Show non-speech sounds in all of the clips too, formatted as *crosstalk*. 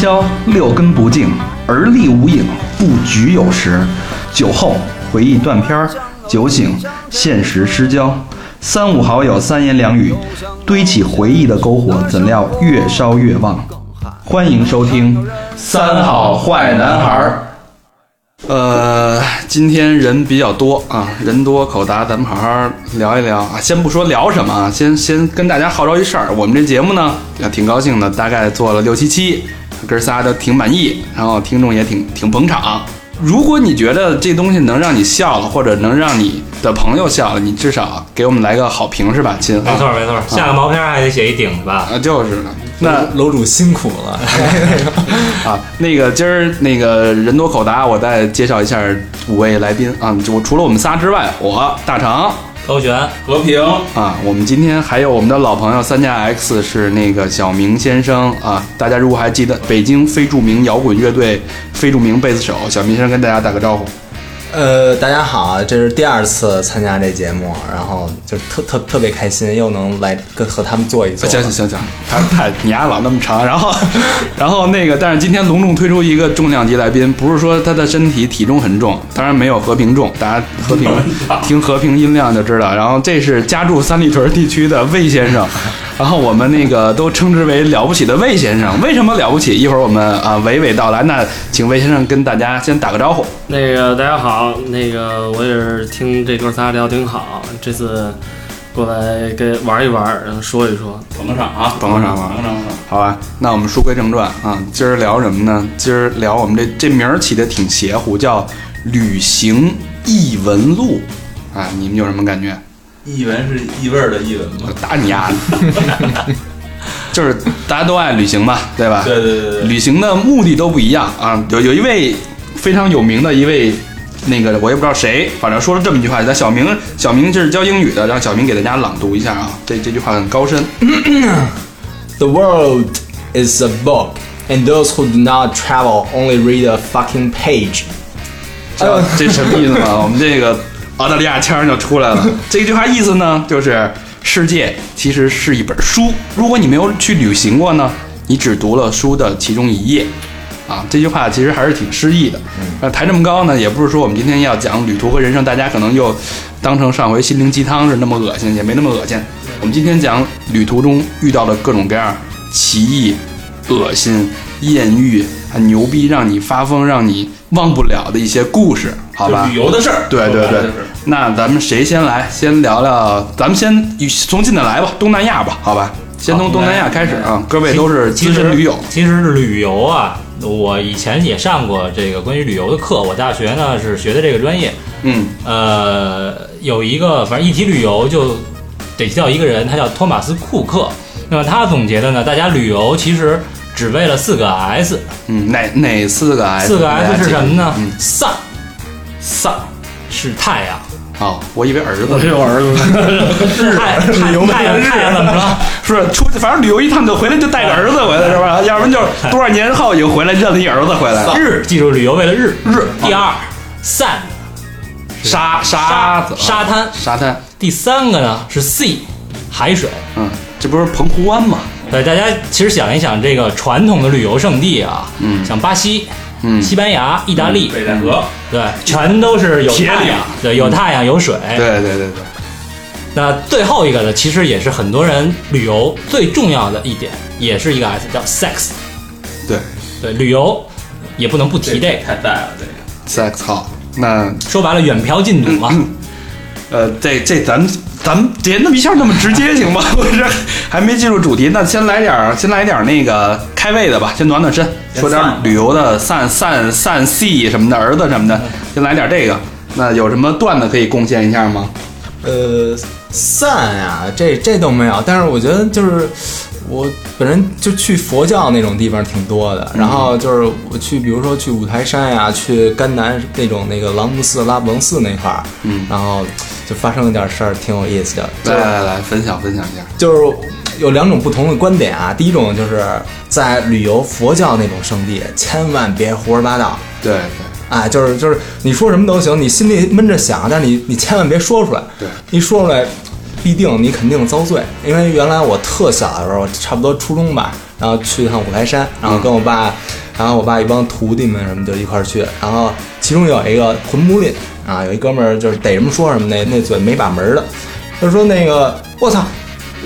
喧嚣，六根不净，而立无影，不局有时。酒后回忆断片儿，酒醒现实失焦。三五好友三言两语，堆起回忆的篝火，怎料越烧越旺。欢迎收听《三好坏男孩儿》。呃，今天人比较多啊，人多口杂，咱们好好聊一聊啊。先不说聊什么啊，先先跟大家号召一事儿，我们这节目呢，挺高兴的，大概做了六七期，哥仨都挺满意，然后听众也挺挺捧场。如果你觉得这东西能让你笑了，或者能让你的朋友笑了，你至少给我们来个好评是吧，亲？没错没错，下个毛片还得写一顶吧？啊，就是的。那楼主辛苦了 *laughs* 啊，那个今儿那个人多口杂，我再介绍一下五位来宾啊，就除了我们仨之外，我大成。高璇、和平啊，我们今天还有我们的老朋友三加 X 是那个小明先生啊，大家如果还记得北京非著名摇滚乐队非著名贝斯手小明先生跟大家打个招呼。呃，大家好，这是第二次参加这节目，然后就特特特别开心，又能来跟和他们坐一做。行行行行，他太你丫老那么长，然后 *laughs* 然后那个，但是今天隆重推出一个重量级来宾，不是说他的身体体重很重，当然没有和平重，大家和平 *laughs* 听和平音量就知道。然后这是家住三里屯地区的魏先生。然后我们那个都称之为了不起的魏先生，为什么了不起？一会儿我们啊娓娓道来。那请魏先生跟大家先打个招呼。那个大家好，那个我也是听这哥仨聊挺好，这次过来跟玩一玩，然后说一说，捧个场啊，捧个场捧个场。好吧，那我们书归正传啊，今儿聊什么呢？今儿聊我们这这名儿起的挺邪乎，叫《旅行异闻录》啊，你们有什么感觉？译文是异味儿的译文吗？打你丫的！*laughs* 就是大家都爱旅行嘛，对吧？对对对对。旅行的目的都不一样啊。有有一位非常有名的一位，那个我也不知道谁，反正说了这么一句话，叫小明。小明就是教英语的，让小明给大家朗读一下啊。这这句话很高深。*clears throat* The world is a book, and those who do not travel only read a fucking page。这 *laughs* 这什么意思呢？我们这个。澳大利亚腔就出来了。*laughs* 这句话意思呢，就是世界其实是一本书。如果你没有去旅行过呢，你只读了书的其中一页。啊，这句话其实还是挺诗意的。那抬这么高呢，也不是说我们今天要讲旅途和人生，大家可能又当成上回心灵鸡汤是那么恶心，也没那么恶心。我们今天讲旅途中遇到的各种各样奇异、恶心、艳遇、很牛逼，让你发疯、让你忘不了的一些故事，好吧？旅游的事儿。对对对。那咱们谁先来？先聊聊，咱们先从近的来吧，东南亚吧，好吧？先从东南亚开始啊，各位都是资深驴友。其实是旅游啊，我以前也上过这个关于旅游的课，我大学呢是学的这个专业。嗯，呃，有一个，反正一提旅游就得提到一个人，他叫托马斯库克。那么他总结的呢，大家旅游其实只为了四个 S。嗯，哪哪四个 S？四个 S 是什么呢？Sun，Sun 是太阳。哦，我以为儿子，我有儿子。*laughs* 太太阳太阳怎么着？是出去，反正旅游一趟就回来就带个儿子回来是吧？要不然就多少年后又回来认了一儿子回来。日，记住旅游为了日日。第二，sand，沙沙子沙滩沙滩。第三个呢是 sea，海水。嗯，这不是澎湖湾吗？对，大家其实想一想，这个传统的旅游胜地啊，嗯，像巴西。嗯，西班牙、意大利、北戴河，对，全都是有太阳，对，有太阳有水，对对对对。那最后一个呢，其实也是很多人旅游最重要的一点，也是一个 S，叫 sex。对对，旅游也不能不提这个，太在了这个。sex 好，那说白了，远嫖近赌嘛。呃，这这咱咱们别那么一下那么直接行吗？*laughs* 我这还没进入主题，那先来点先来点那个开胃的吧，先暖暖身，说点旅游的散散散戏什么的，儿子什么的，先来点这个。那有什么段子可以贡献一下吗？呃，散呀，这这都没有，但是我觉得就是我本人就去佛教那种地方挺多的，然后就是我去，比如说去五台山呀，去甘南那种那个朗木寺、拉卜楞寺那块儿，嗯，然后就发生了点事儿，挺有意思的。来来来，分享分享一下。就是有两种不同的观点啊，第一种就是在旅游佛教那种圣地，千万别胡说八道。对对。啊，就是就是你说什么都行，你心里闷着想，但是你你千万别说出来。对，一说出来，必定你肯定遭罪，因为原来我特小的时候，差不多初中吧，然后去一趟五台山，然后跟我爸，然后我爸一帮徒弟们什么就一块儿去，然后其中有一个魂不吝啊，有一哥们儿就是逮什么说什么，那那嘴没把门儿的，就说那个我操，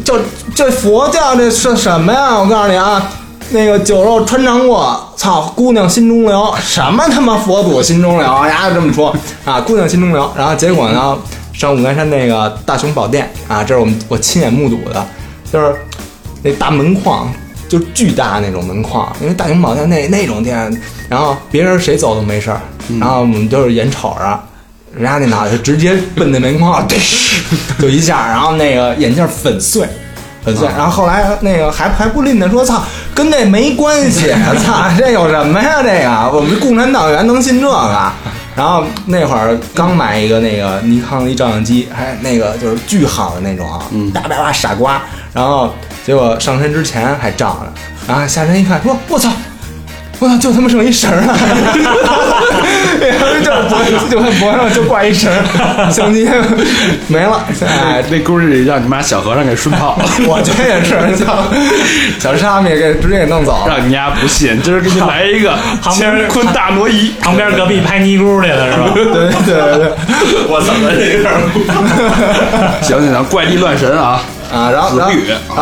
就这佛教这是什么呀？我告诉你啊。那个酒肉穿肠过，操，姑娘心中留。什么他妈佛祖心中留呀？就这么说啊，姑娘心中留。然后结果呢，上五台山那个大雄宝殿啊，这是我们我亲眼目睹的，就是那大门框，就巨大那种门框，因为大雄宝殿那那种店，然后别人谁走都没事儿，然后我们就是眼瞅着。人家那脑袋就直接奔那门框，*laughs* 就一下，然后那个眼镜粉碎，粉碎。然后后来那个还还不吝的说：“操，跟那没关系，*laughs* 操，这有什么呀？这个我们共产党员能信这个？”然后那会儿刚买一个那个尼康一照相机，还那个就是巨好的那种啊，叭叭叭傻瓜。然后结果上山之前还照呢，然后下山一看，说：“我操！”我操，就他妈剩一绳儿了，*laughs* 然后就脖就脖上就挂一绳儿，相机没了。哎，那故事里让你妈小和尚给顺炮了，*laughs* 我觉得也是，小小沙弥给直接给弄走了。让你丫不信，今儿给你来一个旁边乾坤大挪移。旁边隔壁拍尼姑去了是吧？*laughs* 对对对对我怎么这个？行行行，怪力乱神啊！啊，然后然后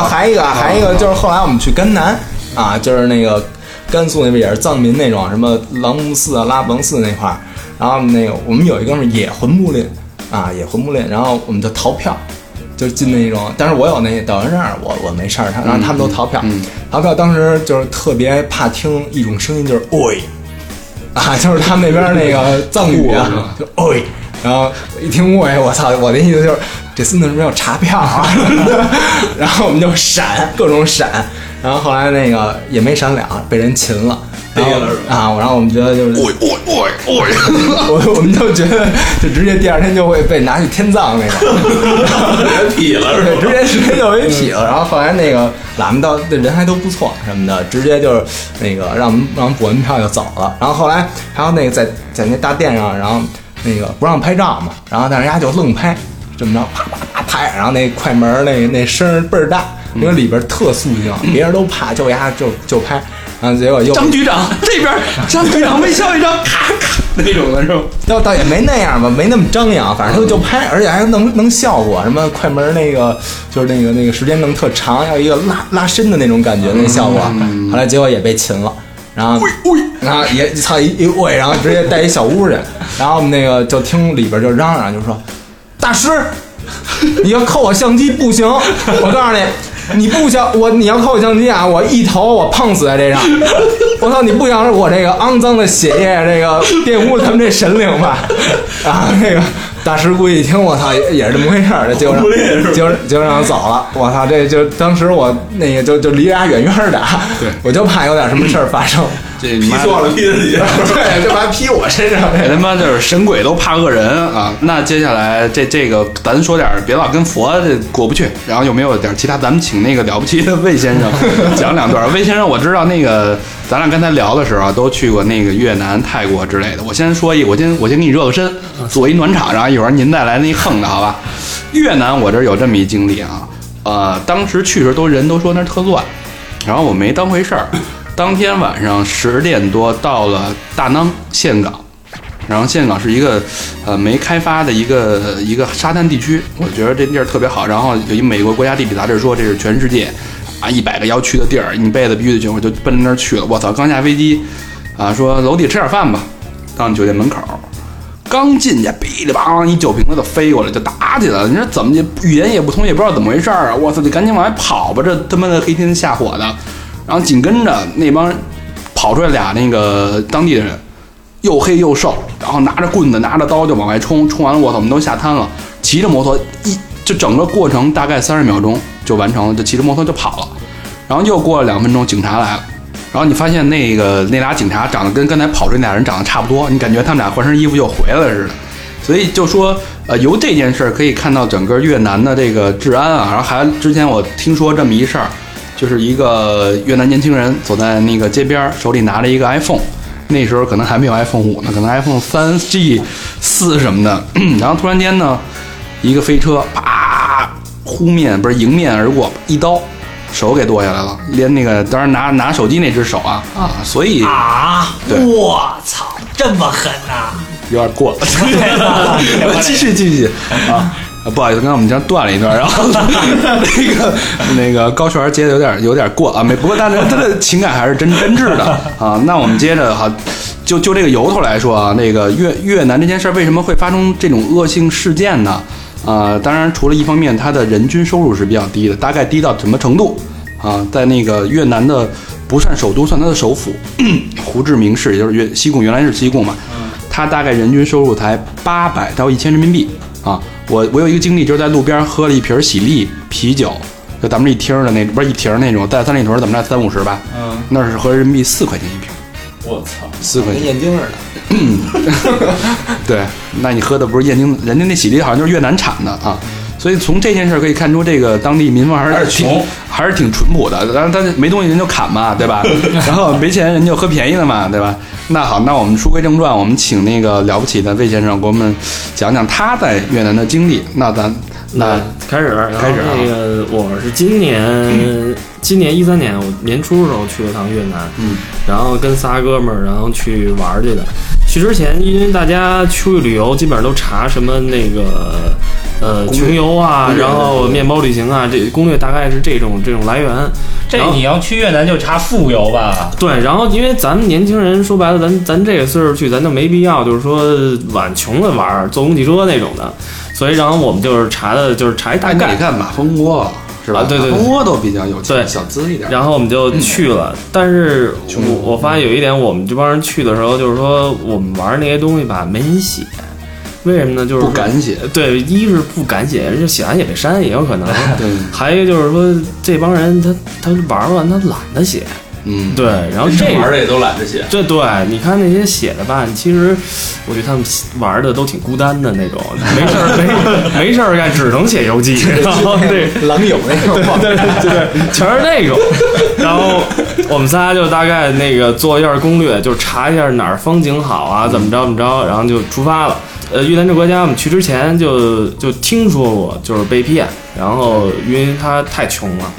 还一个还一个就是后来我们去甘南啊，就是那个甘肃那边也是藏民那种什么朗木寺啊、拉卜楞寺那块儿，然后那个我们有一哥们儿也魂不吝啊，也魂不吝，然后我们就逃票。就进那种，但是我有那导游证儿，我我没事儿，他然后他们都逃票，逃票当时就是特别怕听一种声音，就是喂，啊，就是他们那边那个藏语啊，就喂，然后一听喂，我操，我的意思就是这孙子是不是要查票啊？*laughs* 然后我们就闪，各种闪，然后后来那个也没闪了，被人擒了。然后啊，然后我们觉得就是！*laughs* 我我们就觉得就直接第二天就会被拿去天葬那种，人劈了是对，吧？直接直接就给劈了。然后后来那个喇嘛到这人还都不错什么的，直接就是那个让我们让我们补完票就走了。然后后来还有那个在在那大殿上，然后那个不让拍照嘛，然后但是人家就愣拍，这么着啪啪啪拍，然后那快门儿那那声儿倍儿大，因为里边特肃静，别人都怕，就丫就就拍。然后结果又张局长这边，张局长微笑一张，咔咔 *laughs* 那种的是吧？倒倒也没那样吧，没那么张扬，反正就就拍，而且还能能效果，什么快门那个就是那个那个时间弄特长，要一个拉拉伸的那种感觉，那效果。后来结果也被擒了，然后然后也操一一喂，然后直接带一小屋去，然后我们那个就听里边就嚷嚷，就说大师，你要扣我相机不行，我告诉你。*laughs* 你不想我，你要扣我相机啊！我一头我碰死在这上，我操！你不想我这个肮脏的血液，这个玷污他们这神灵吧？*laughs* 啊，那个大师估计一听，我操，也也是这么回事儿，就让就就让走了。我操，这就当时我那个就就离俩远远的，对我就怕有点什么事儿发生，劈这你妈错了，劈自己。*laughs* 对，就把它劈我身上。这他妈就是神鬼都怕恶人啊！那接下来这这个咱说点儿别老跟佛这过不去，然后有没有点儿其他？咱们请那个了不起的魏先生 *laughs* 讲两段。魏先生，我知道那个咱俩刚才聊的时候啊都去过那个越南、泰国之类的。我先说一，我先我先给你热个身，做一暖场，然后一会儿您再来那一横的好吧？越南我这儿有这么一经历啊，呃，当时去的时候都人都说那儿特乱，然后我没当回事儿。当天晚上十点多到了大囊岘港，然后岘港是一个呃没开发的一个一个沙滩地区，我觉得这地儿特别好。然后有一美国国家地理杂志说这是全世界啊一百个要去的地儿，一辈子必须得去，我就奔着那儿去了。我操，刚下飞机啊，说楼底吃点饭吧，到酒店门口。刚进去，噼里啪啦一酒瓶子就飞过来，就打起来了。你说怎么就语言也不通，也不知道怎么回事儿啊！我操，得赶紧往外跑吧！这他妈的黑天下火的。然后紧跟着那帮跑出来俩那个当地的人，又黑又瘦，然后拿着棍子拿着刀就往外冲，冲完了我操，我们都下滩了，骑着摩托一就整个过程大概三十秒钟就完成了，就骑着摩托就跑了。然后又过了两分钟，警察来了。然后你发现那个那俩警察长得跟刚才跑出那俩人长得差不多，你感觉他们俩换身衣服又回来了似的。所以就说，呃，由这件事儿可以看到整个越南的这个治安啊。然后还之前我听说这么一事儿，就是一个越南年轻人走在那个街边儿，手里拿着一个 iPhone，那时候可能还没有 iPhone 五呢，可能 iPhone 三 G 四什么的。然后突然间呢，一个飞车啪呼面不是迎面而过，一刀手给剁下来了，连那个当然拿拿手机那只手啊啊，所以啊！我操，这么狠呐、有点过了。*laughs* *laughs* 继续继续啊。啊不好意思，刚才我们这样断了一段，然后那个那个高璇接的有点有点过啊，没不过但是他的情感还是真真挚的啊。那我们接着哈，就就这个由头来说啊，那个越越南这件事儿为什么会发生这种恶性事件呢？啊、当然除了一方面，它的人均收入是比较低的，大概低到什么程度啊？在那个越南的不算首都，算它的首府胡志明市，也就是越西贡，原来是西贡嘛，它大概人均收入才八百到一千人民币啊。我我有一个经历，就是在路边喝了一瓶喜力啤酒，就咱们这一听的那不是一瓶那种，在三里屯怎么着三五十吧，嗯，那是合人民币四块钱一瓶，我操，四块钱。跟燕京似的。*clears throat* 对，那你喝的不是燕京，人家那喜力好像就是越南产的啊。所以从这件事儿可以看出，这个当地民风还是挺穷还是挺淳朴的。当然，他没东西人就砍嘛，对吧？*laughs* 然后没钱人就喝便宜的嘛，对吧？那好，那我们书归正传，我们请那个了不起的魏先生给我们讲讲他在越南的经历。那咱那开始，开始啊那个我是今年今年一三年我年初的时候去了趟越南，嗯，然后跟仨哥们儿，然后去玩儿去的。去之前，因为大家出去旅游，基本上都查什么那个呃穷游啊然后面包旅行啊，这攻略大概是这种这种来源。这你要去越南就查富游吧？对，然后因为咱们年轻人说白了，咱咱这个岁数去，咱就没必要就是说往穷的玩，坐公汽车那种的。所以，然后我们就是查的，就是查一大概你。看马蜂窝是吧？啊对对蜂窝都比较有钱，对小资一点。然后我们就去了，但是我我发现有一点，我们这帮人去的时候，就是说我们玩那些东西吧，没人写，为什么呢？就是不敢写，对，一是不敢写，人家写完也被删，也有可能。*laughs* 对，还有一个就是说，这帮人他他玩完他懒得写，嗯，对，然后这玩的也都懒得写。对对，你看那些写的吧，其实我觉得他们玩的都挺孤单的那种，*laughs* 没事儿没没事儿干，只能写游记，*laughs* 然后对。狼友那种，对对对，全是那种。然后我们仨就大概那个做一下攻略，就查一下哪儿风景好啊，怎么着怎么着，然后就出发了。呃，越南这国家我们去之前就就听说过，就是被骗，然后因为它太穷了。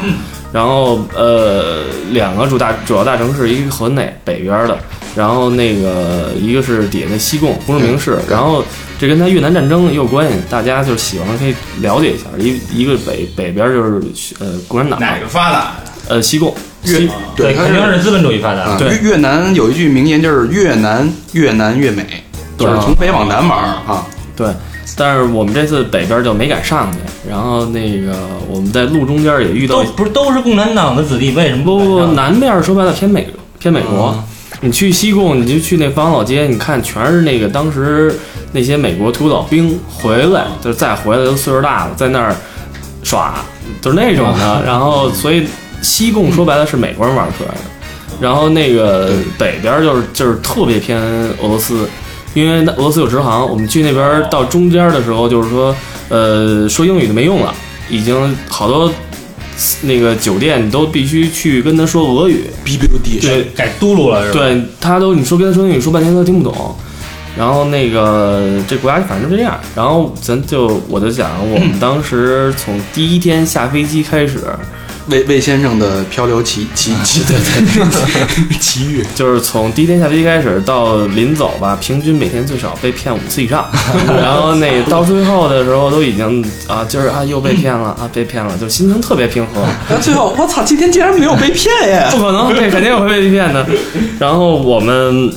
然后呃，两个主大主要大城市，一个河内北边的，然后那个一个是底下的西贡胡志明市，然后这跟他越南战争也有关系，大家就喜欢可以了解一下。一一个北北边就是呃共产党，哪个发达？呃西贡越对，它肯定是资本主义发达。啊，对越越南有一句名言，就是越南越南越美，就是从北往南玩儿啊。对。但是我们这次北边就没敢上去，然后那个我们在路中间也遇到都不是都是共产党的子弟，为什么不南边说白了偏美偏美国。你去西贡，你就去那方老街，你看全是那个当时那些美国土老兵回来，就是再回来都岁数大了，在那儿耍，就是那种的。*laughs* 然后，所以西贡说白了是美国人玩出来的。然后那个北边就是就是特别偏俄罗斯，因为那俄罗斯有直航，我们去那边到中间的时候，就是说，呃，说英语就没用了，已经好多那个酒店你都必须去跟他说俄语，B B D 对改嘟噜了是吧？对，他都你说跟他说英语说半天他都听不懂。然后那个这国家反正就这样，然后咱就我就讲，我们当时从第一天下飞机开始，魏魏先生的漂流奇奇奇对对 *laughs* 奇遇，就是从第一天下飞机开始到临走吧，平均每天最少被骗五次以上。*laughs* 然后那到最后的时候都已经啊，就是啊又被骗了啊，被骗了，就心情特别平和。然后最后我操，今天竟然没有被骗耶！*laughs* 不可能，这肯定会被骗的。然后我们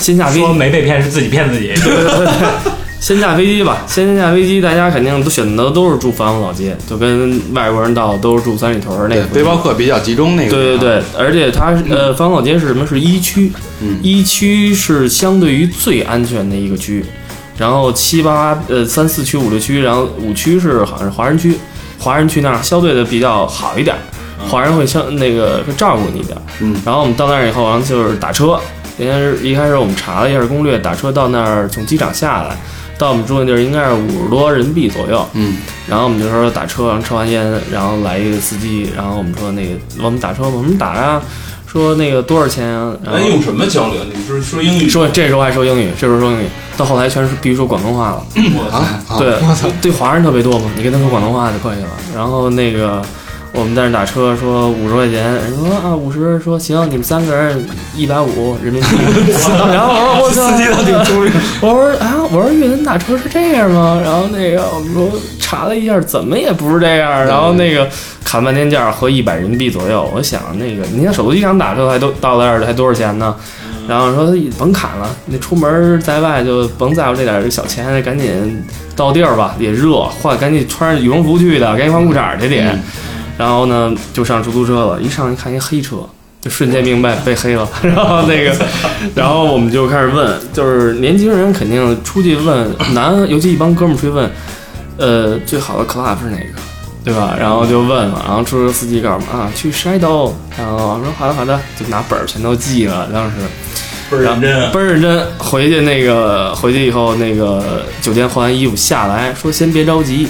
先下飞机说，没被骗是自己骗自己。先下飞机吧，先下飞机，大家肯定都选择都是住繁华老街，就跟外国人到都是住三里屯儿那个，背包客比较集中那个。对对对，而且它呃，繁华老街是什么？是一区，嗯一区是相对于最安全的一个区，然后七八呃三四区五六区，然后五区是好像是华人区，华人区那儿相对的比较好一点，华人会相那个会照顾你一点。嗯然后我们到那儿以后，然后就是打车。应该是一开始我们查了一下攻略，打车到那儿从机场下来，到我们住的地儿应该是五十多人民币左右。嗯，然后我们就说打车，然后抽完烟，然后来一个司机，然后我们说那个我们打车，我们打呀，说那个多少钱啊？然后用什么交流？你们是说英语？说这时候还说英语，这时候说英语，到后来全是必须说广东话了。*coughs* 我操！啊，对，对华人特别多嘛，你跟他说广东话就可以了。然后那个我们在那打车说五十块钱，人说啊五十，说行，你们三个人一百五人民币。*laughs* 然后我说我操，司机倒挺聪明。我说啊，我说越南打车是这样吗？然后那个我们说查了一下，怎么也不是这样。然后那个砍半天价合一百人民币左右，我想那个你看首都机场打车还都到那儿还多少钱呢？然后说甭砍了，那出门在外就甭在乎这点小钱，赶紧到地儿吧，也热，换赶紧穿着羽绒服去的，赶紧换裤衩去得。然后呢，就上出租车了，一上一看一黑车，就瞬间明白被黑了。*laughs* 然后那个，*laughs* 然后我们就开始问，就是年轻人肯定出去问男，尤其一帮哥们儿出去问，呃，最好的 club 是哪个？对吧？然后就问了，然后出租车司机告诉我们啊，去 Shadow。然后我说好的好的，就拿本儿全都记了，当时。倍儿认真啊。倍儿认真。回去那个回去以后，那个酒店换完衣服下来说先别着急，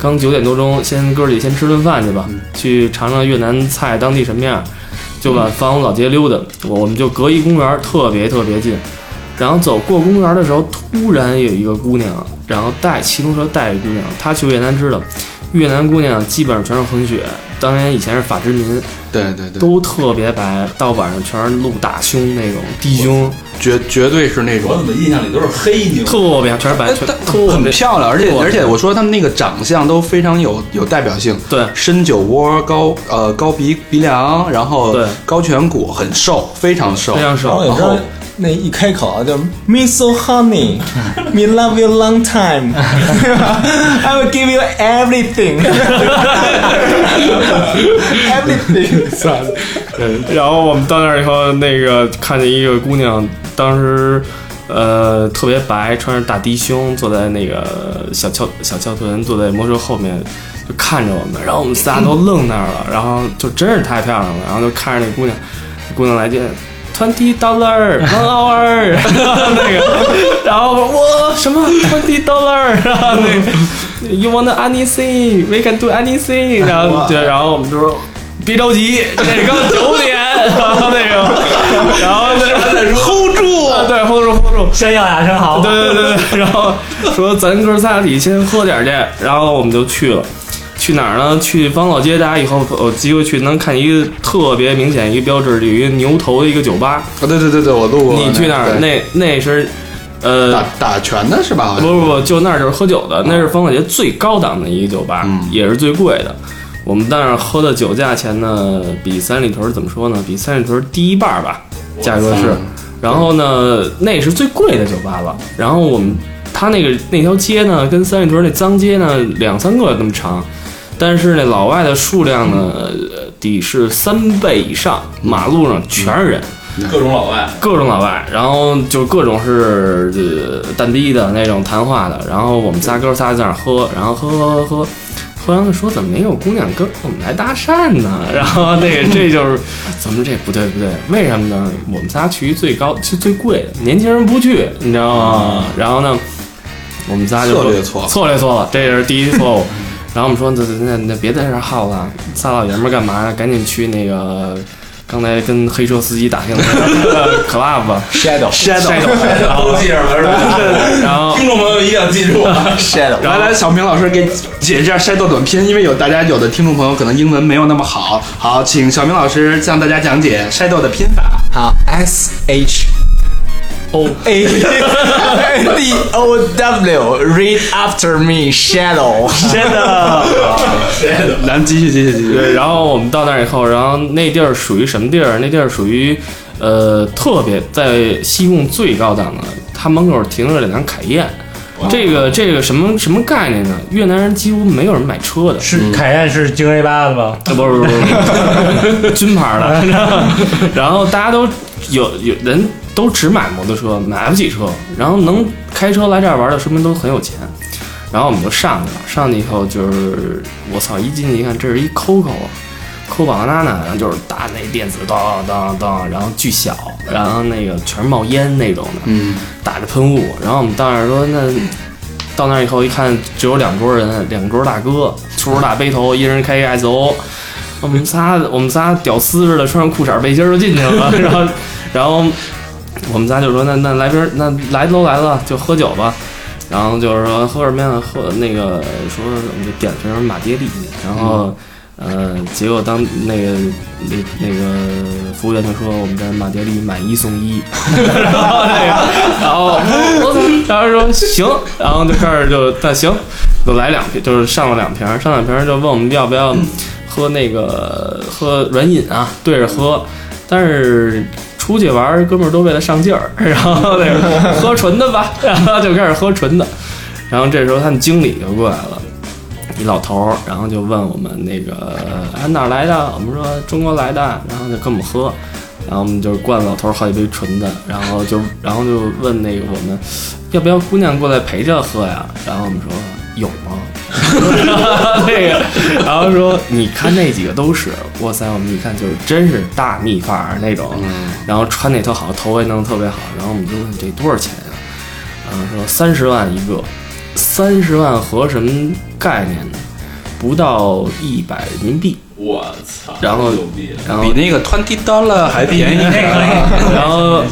刚九点多钟，先哥儿几先吃顿饭去吧，去尝尝越南菜当地什么样，就往房屋老街溜达。我我们就隔一公园，特别特别近。然后走过公园的时候，突然有一个姑娘，然后带骑自行车带一姑娘，她去越南知道，越南姑娘基本上全是混血，当年以前是法之民，对对对，都特别白，到晚上全是露大胸那种低胸。绝绝对是那种。我种怎么印象里都是黑妞？特别全是白，很漂亮，而且而且我说他们那个长相都非常有有代表性，对。深酒窝、高呃高鼻鼻梁，然后对。高颧骨，很瘦，非常瘦，非常瘦。然后那一开口啊就 Me so honey, me love you long time, *laughs* I will give you everything, *laughs* everything。算了，嗯，然后我们到那儿以后，那个看见一个姑娘，当时呃特别白，穿着大低胸，坐在那个小翘小翘臀，坐在摩托车后面，就看着我们，然后我们仨都愣那儿了，然后就真是太漂亮了，然后就看着那姑娘，姑娘来劲。Twenty dollar one hour，那个，然后我什么 twenty dollar，然后那个 you want anything，we can do anything，然后对，然后我们就说别着急，这刚九点，然后那个，然后那个 hold 住，对 hold 住 hold 住，先要俩生蚝。对对对对，然后说咱哥仨得先喝点儿去，然后我们就去了。去哪儿呢？去方老街，大家以后有机会去能看一个特别明显一个标志，有一个牛头的一个酒吧。啊，对对对对，我路过。你去那儿，那那是，呃，打打拳的是吧？不不不，就那儿就是喝酒的，那是方老街最高档的一个酒吧，嗯也是最贵的。我们在那儿喝的酒价钱呢，比三里屯怎么说呢？比三里屯低一半儿吧，价格是。然后呢，那是最贵的酒吧了。然后我们他那个那条街呢，跟三里屯那脏街呢，两三个那么长，但是那老外的数量呢，呃得是三倍以上，马路上全是人。各种老外，各种老外，然后就各种是呃蛋逼的那种谈话的，然后我们仨哥仨在那儿喝，然后喝喝喝喝，喝完了说怎么没有姑娘跟我们来搭讪呢？*laughs* 然后那个这就是怎么这不对不对，为什么呢？我们仨去最高去最贵的，年轻人不去，你知道吗？然后呢，我们仨就策略错了错略错了，这是第一错误。然后我们说那那那别在这儿耗了，仨老爷们儿干嘛呀？赶紧去那个刚才跟黑车司机打听的 *laughs* club 吧 Shadow shadow，然后都记上了是吧？*laughs* 然后听众朋友一定要记住啊！*laughs* Shadow，来来，小明老师给解释一下 shadow 短拼，因为有大家有的听众朋友可能英文没有那么好，好，请小明老师向大家讲解 shadow 的拼法。好，S H O *laughs* A D O W，Read after me，Shadow。*laughs* shadow。*laughs* 咱继续继续继续。对，然后我们到那儿以后，然后那地儿属于什么地儿？那地儿属于呃特别在西贡最高档的，它门口停着两辆凯宴。这个这个什么什么概念呢？越南人几乎没有人买车的，是凯宴是京 A 八的吗？呃，不是不是不是，军牌的。然后大家都有有人都只买摩托车，买不起车，然后能开车来这儿玩的，说明都很有钱。然后我们就上去了，上去以后就是我操，一进去一看，这是一 COCO 啊。抠宝娜娜，然后就是大那电子当当当，然后巨小，然后那个全是冒烟那种的，嗯，打着喷雾。然后我们到那儿说，那到那儿以后一看，只有两桌人，两桌大哥，粗着大背头，一人开一 SO。我们仨我们仨屌丝似的穿上裤衩背心就进去了，然后 *laughs* 然后我们仨就说那那来瓶那来都来了就喝酒吧，然后就是说喝什么呀？喝那个说就点瓶马爹利，然后。呃，结果当那个那那个服务员就说我们这马爹利买一送一，然后那个，然后我操，然后说行，然后就开始就那行，就来两瓶，就是上了两瓶，上两瓶就问我们要不要喝那个喝软饮啊，对着喝，但是出去玩，哥们儿都为了上劲儿，*laughs* 然后那个喝纯的吧，然后就开始喝纯的，然后这时候他们经理就过来了。一老头儿，然后就问我们那个啊哪儿来的？我们说中国来的，然后就跟我们喝，然后我们就灌老头儿好几杯纯的，然后就然后就问那个我们要不要姑娘过来陪着喝呀？然后我们说有吗？*laughs* 那个，然后说你看那几个都是，哇塞，我们一看就是真是大蜜范儿那种，然后穿的特好，头发弄得特别好，然后我们就问这多少钱呀？然后说三十万一个。三十万合什么概念呢？不到一百人民币，我操！然后比那个 twenty dollar 还便宜。*laughs* 然后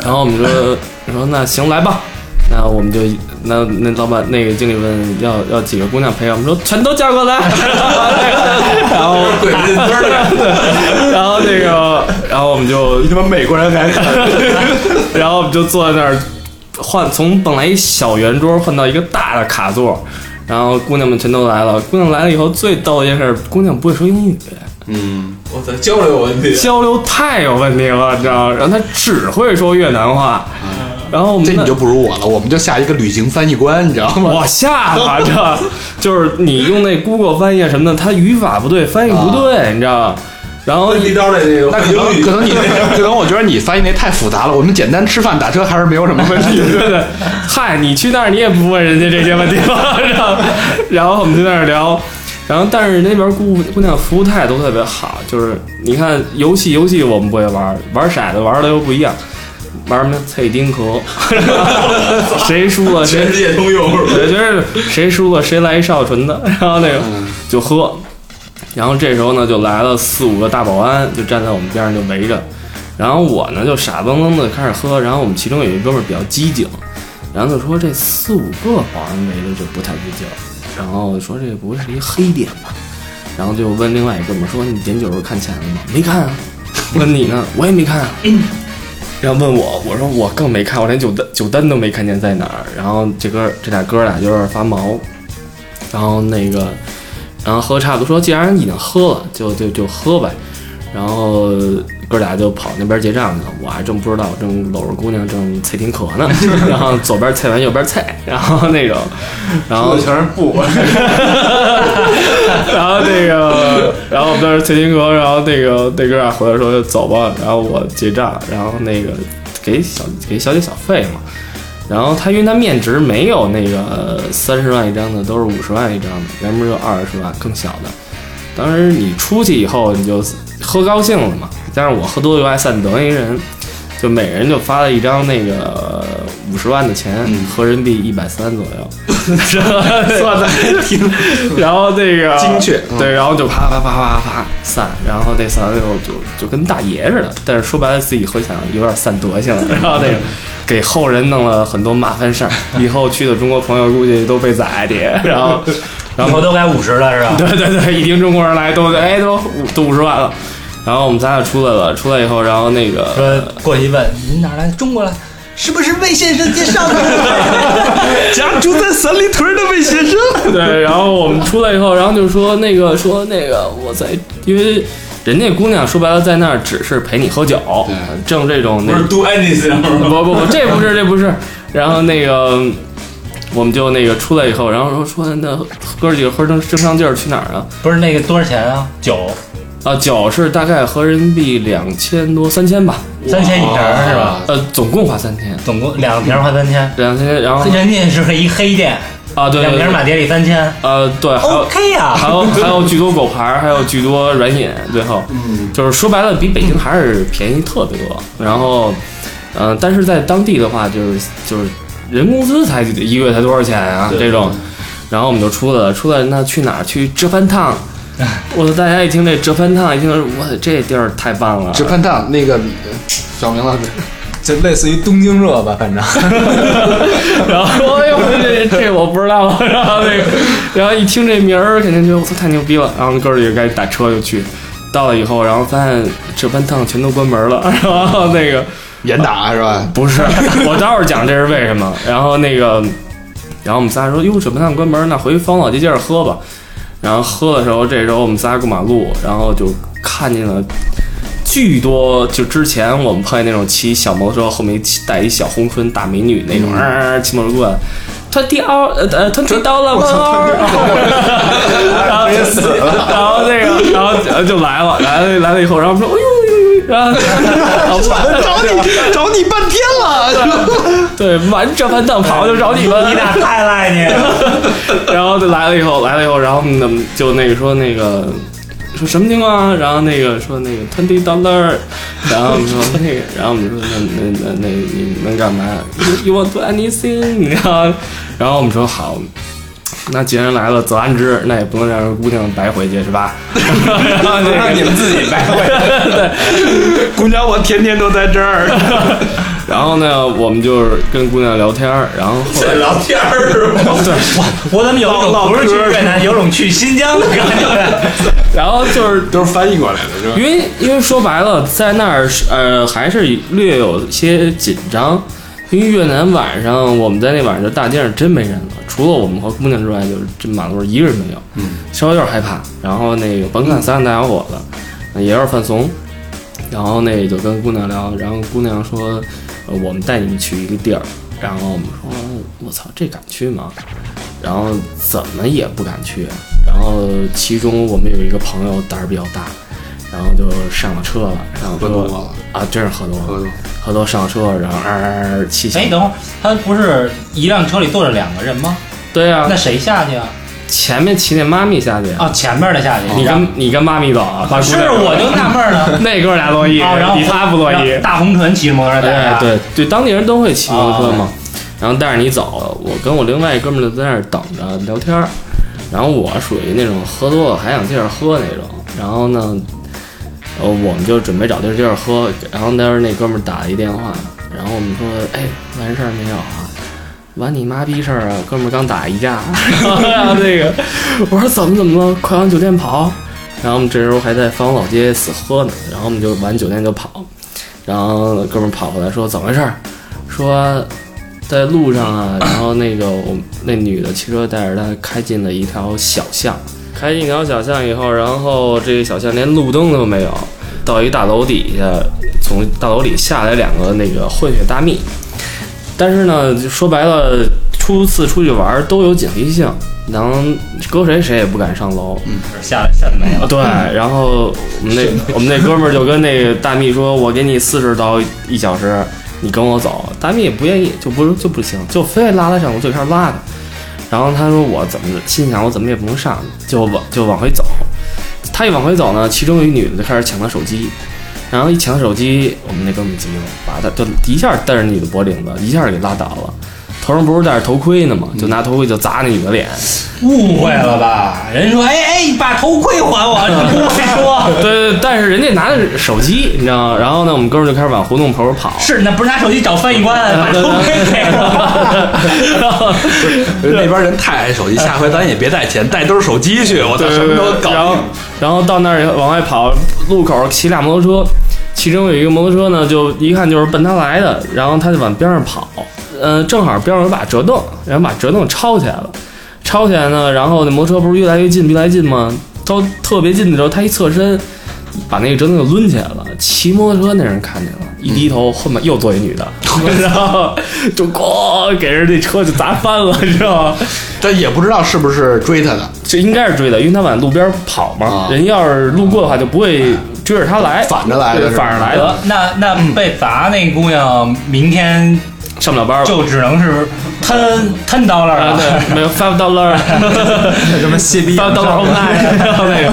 然后我们说说那行来吧，那我们就那那老板那个经理问要要几个姑娘陪，我们说全都叫过来，*laughs* 然后鬼子村儿然后那个然后我们就他妈美国人还 *laughs* 然后我们就坐在那儿，换从本来一小圆桌换到一个大的卡座，然后姑娘们全都来了。姑娘来了以后，最逗的一件事，姑娘不会说英语，嗯，我操，交流有问题。交流太有问题了，你知道吗？然后她只会说越南话，然后我们那这你就不如我了，我们就下一个旅行翻译官，你知道吗？我下吧，这就是你用那 Google 翻译什么的，它语法不对，翻译不对，你知道吗？然后地道的那个那可能可能你可能我觉得你翻译那太复杂了，我们简单吃饭打车还是没有什么问题。对对，嗨，你去那儿你也不问人家这些问题吧？然后，然后我们就在那儿聊，然后但是那边姑姑娘服务态度特别好，就是你看游戏游戏我们不会玩，玩骰子玩的又不一样，玩什么脆丁壳，*laughs* 谁输了谁全世界通用是吧？对，就是谁输了谁来一少纯的，然后那个就喝，然后这时候呢就来了四五个大保安，就站在我们边上就围着，然后我呢就傻愣愣的开始喝，然后我们其中有一哥们儿比较机警，然后就说这四五个保安围着就不太对劲儿，然后说这不会是一黑点吧？然后就问另外一哥们说你点酒时候看钱了吗？没看啊。问你呢？我也没看啊。然后问我，我说我更没看，我连酒单酒单都没看见在哪儿。然后这哥这俩哥俩就有点发毛，然后那个，然后喝差不多说，既然已经喝了，就就就喝呗。然后哥俩就跑那边结账去了，我还正不知道，正搂着姑娘正啐听渴呢，*laughs* 然后左边啐完右边啐，然后那种，然后全是布，*laughs* 然后那个，然后我们在那儿啐听歌，然后那个那哥俩回来说走吧，然后我结账，然后那个给小给小姐小费嘛，然后他因为他面值没有那个三十万一张的，都是五十万一张的，原本就二十万更小的。当时你出去以后你就喝高兴了嘛，加上我喝多了又爱散德一人，就每人就发了一张那个五十万的钱，合人民币一百三左右 *laughs* *laughs* 算的还挺，*laughs* 然后那个精确对，然后就啪啪啪啪啪散，然后那散完以后就就跟大爷似的，但是说白了自己回想有点散德性了，然后那个给后人弄了很多麻烦事儿，以后去的中国朋友估计都被宰的，然后然后都该五十了是吧？对对对，一听中国人来都哎都五都五十万了，然后我们仨就出来了，出来以后，然后那个说过去一问您哪儿来？中国来，是不是魏先生介绍的？*laughs* 家住在三里屯的魏先生，*laughs* 对，然后我们出来以后，然后就说那个说那个我在，因为人家姑娘说白了在那儿只是陪你喝酒，挣这种那不是 do anything 不不不，这不是这不是，然后那个我们就那个出来以后，然后说说那哥几个喝成正上劲儿去哪儿啊？不是那个多少钱啊？酒啊，酒是大概合人民币两千多三千吧，三千一瓶儿是吧？呃，总共花三千，总共两瓶儿花三千，两千，然后人家是一黑店，啊对对对，两瓶马爹利三千。呃对。，OK 呀、还有还有巨多狗牌儿，还有巨多软饮，最后，就是说白了，比北京还是便宜特别多。然后，嗯、但是在当地的话，就是就是人工资才一个月才多少钱啊？这种，然后我们就出来了，出来那去哪儿？去吃饭烫，*laughs* 我操！大家一听这折返烫，一听我这地儿太棒了，直攀烫那个小明老师，*laughs* 就类似于东京热吧，反正。*laughs* 然后说：“哎呦，这这我不知道。”然后那个，然后一听这名儿，肯定觉得我操太牛逼了。然后哥儿几个赶紧打车就去，到了以后，然后发现这班趟全都关门了。然后那个严打是吧？不是，我待会儿讲这是为什么。然后那个，然后我们仨说：“哟，这班趟关门，那回方老街接着喝吧。”然后喝的时候，这时候我们仨过马路，然后就看见了。巨多，就之前我们碰见那种骑小摩托车，后面带一小红唇大美女那种，啊，骑摩托过来，他掉呃呃，他追到了，然后直接死了，然后那个，然后就来了，来了来了以后，然后说，哎呦呦呦，然后找你找你半天了，*laughs* 对，满这番当跑就找你们，你俩太赖你，*laughs* 然后就来了以后，来了以后，然后呢就那个说那个。说什么情况啊？然后那个说那个 twenty dollar，然后我们说那个，然后我们说那那那那你能干嘛？You want to anything？你知道？然后我们说好，那既然来了则安之，那也不能让姑娘白回去是吧？*laughs* 然后让你们自己白回。对，姑娘我天天都在这儿。然后呢，我们就是跟姑娘聊天儿，然后后来聊天儿是吗？对，我我怎么有一种不是去越南，有种去新疆的感觉？*laughs* 然后就是都是翻译过来的，是吧？因为因为说白了，在那儿是呃还是略有些紧张，因为越南晚上我们在那晚上就大街上真没人了，除了我们和姑娘之外，就是这马路上一个人没有，嗯，稍微有点害怕。然后那个甭看三个大小伙子，也有点犯怂，然后那就跟姑娘聊，然后姑娘说，呃，我们带你们去一个地儿，然后我们说，我操，这敢去吗？然后怎么也不敢去。然后其中我们有一个朋友胆儿比较大，然后就上了车了，上了车喝多了啊，真是喝多了，喝多喝多上车，然后啊气息。哎，等会儿，他不是一辆车里坐着两个人吗？对呀、那谁下去啊？前面骑那妈咪下去，啊，前面的下去。你跟你跟妈咪走啊？是，娘我就纳闷儿呢。*laughs* 那哥俩乐意，啊，然后你他不乐意。大红唇骑摩托车带哎，对对，当地人都会骑摩托车嘛，然后带着你走。我跟我另外一哥们儿就在那儿等着聊天儿，然后我属于那种喝多了还想接着喝那种，然后呢，呃，我们就准备找地儿接着喝，然后那时候那哥们儿打了一电话，然后我们说，哎，完事儿没有啊？完你妈逼事儿啊！哥们儿刚打一架，然 *laughs* 后那个我说怎么怎么了？快往酒店跑！然后我们这时候还在芳老街死喝呢，然后我们就往酒店就跑，然后哥们儿跑回来说怎么回事儿？说在路上啊，然后那个我那女的骑车带着他开进了一条小巷，开进一条小巷以后，然后这个小巷连路灯都没有，到一大楼底下，从大楼里下来两个那个混血大蜜，但是呢，就说白了，初次出去玩儿都有警惕性，能搁谁谁也不敢上楼。下来下来没有。对，然后我们那 *laughs* 我们那哥们儿就跟那个大蜜说：“我给你四十刀一小时，你跟我走。”大蜜也不愿意，就不就不行，就非得拉他上楼，就开始拉他。然后他说：“我怎么心想我怎么也不能上去，就往就往回走。”他一往回走呢，其中有一女的就开始抢他手机，然后一抢手机，我们那哥们儿急了，把他就一下带着女的脖领子，一下给拉倒了。头上不是戴着头盔呢吗？就拿头盔就砸那女的脸。误会了吧？人说，哎哎，把头盔还我，你不会说。对 *laughs* 对，但是人家拿的是手机，你知道吗？然后呢，我们哥们就开始往胡同口跑。是，那不是拿手机找翻译官，把头盔给我。那边人太爱手机，下回咱也别带钱，带兜手机去，我操，什么都然后搞定。然后到那儿往外跑，路口骑俩摩托车，其中有一个摩托车呢，就一看就是奔他来的，然后他就往边上跑，呃，正好边上有把折凳，然后把折凳抄起来了，抄起来呢，然后那摩托车不是越来越近，越来越近吗？到特别近的时候，他一侧身，把那个折凳就抡起来了。骑摩托车那人看见了，一低头，后面又坐一女的，*laughs* 然后就咣给人那车就砸翻了，你知道吗？*laughs* 但也不知道是不是追他的，这应该是追的，因为他往路边跑嘛，啊人要是路过的话就不会追着他来，反着来的对反着来的，，那那被砸那姑娘，明天上不了班了。就只能是 ten dollar 啊，了。对，没有 five dollar，*laughs* 什么谢逼 five dollar *laughs* 然后那个，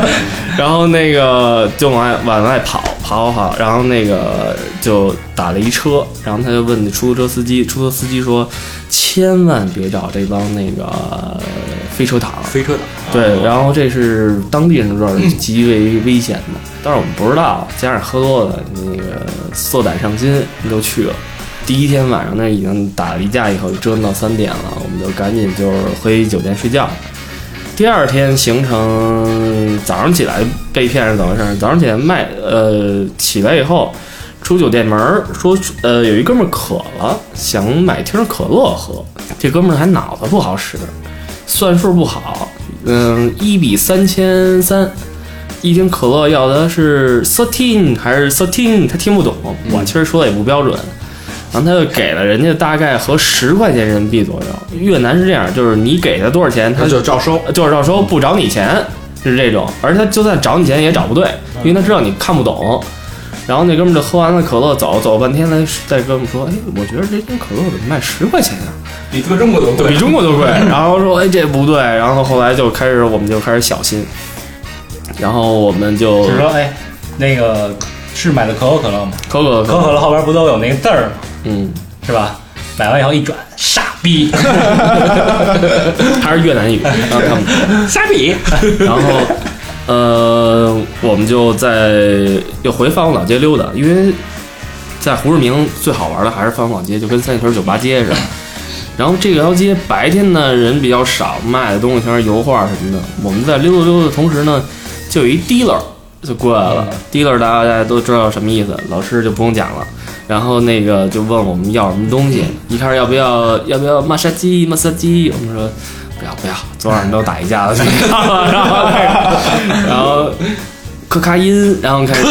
然后那个就往外往外跑，跑跑，然后那个就打了一车，然后他就问那出租车司机，出租车司机说，千万别找这帮那个飞车党。飞车党，对，然后这是当地人说是极为危险的，但是我们不知道，加上喝多了，那个色胆上心就去了。第一天晚上呢，已经打了一架以后，折腾到三点了，我们就赶紧就是回酒店睡觉。第二天行程早上起来被骗是怎么回事？早上起来卖呃起来以后出酒店门儿说呃有一哥们儿渴了，想买瓶可乐喝，这哥们儿还脑子不好使，算数不好，嗯，一比三千三，一听可乐要的是 thirteen 还是 thirteen，他听不懂，我其实说的也不标准。然后他就给了人家大概合十块钱人民币左右。越南是这样，就是你给他多少钱，他他就照收。就是照收，不找你钱，是这种。而他就算找你钱也找不对，因为他知道你看不懂。然后那哥们儿就喝完了可乐走，走半天来再跟我们说，哎，我觉得这瓶可乐怎么卖十块钱呀、比特中国都贵比中国都贵。*laughs* 然后说，哎，这不对。然后后来就开始，我们就开始小心。然后我们就就是说，哎，那个是买的可口可乐吗？可可可口可乐后边不都有那个字儿吗？嗯，是吧？买完以后一转，傻逼，*laughs* 还是越南语，然后他们傻逼。然后，呃，我们就在又回范王老街溜达，因为在胡志明最好玩的还是范王老街，就跟三里屯酒吧街似的。然后这条街白天呢人比较少，卖的东西全是油画什么的。我们在溜达溜达的同时呢，就有一 dealer 就过来了。dealer 大家大家都知道什么意思，老师就不用讲了。然后那个就问我们要什么东西，一开始要不要要不要马杀鸡马杀鸡，我们说不要不要，昨晚上都打一架了，*laughs* 然后那个然后可卡因，然后开始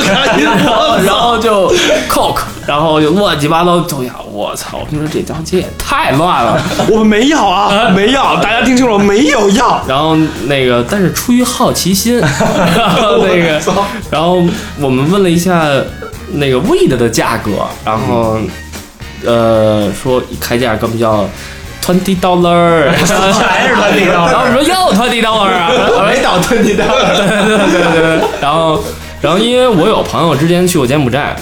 然后 *laughs* 然后就 coke，然后就乱七八糟都要，我操！我听说这条街也太乱了。*laughs* 我们没要啊，*laughs* 没要，大家听清楚了，没有要。然后那个，但是出于好奇心，*laughs* 然后那个，然后我们问了一下那个 weed 的价格，然后呃说开价根本要 twenty dollar，还是 twenty dollar，然后我说又 twenty dollar 啊，没到吞你的。对对对对对，然后然后因为我有朋友之前去过柬埔寨，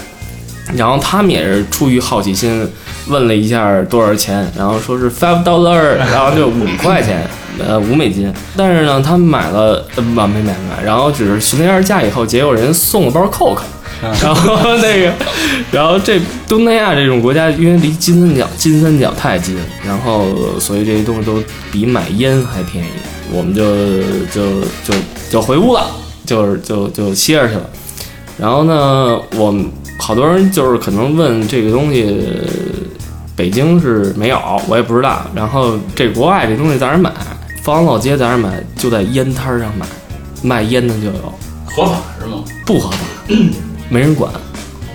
然后他们也是出于好奇心问了一下多少钱，然后说是 five dollar，*laughs* 然后就五块钱，呃五美金。但是呢，他们买了呃不没买没买，然后只是询了一下价以后，结果人送了包 coke。然后那个，然后这东南亚这种国家，因为离金三角金三角太近，然后所以这些东西都比买烟还便宜。我们就就就就回屋了，就是就就歇着去了。然后呢，我们好多人就是可能问这个东西，北京是没有，我也不知道。然后这国外这东西在哪儿买？方老街在哪儿买？就在烟摊儿上买，卖烟的就有，合法是吗？不合法，*clears throat* 没人管。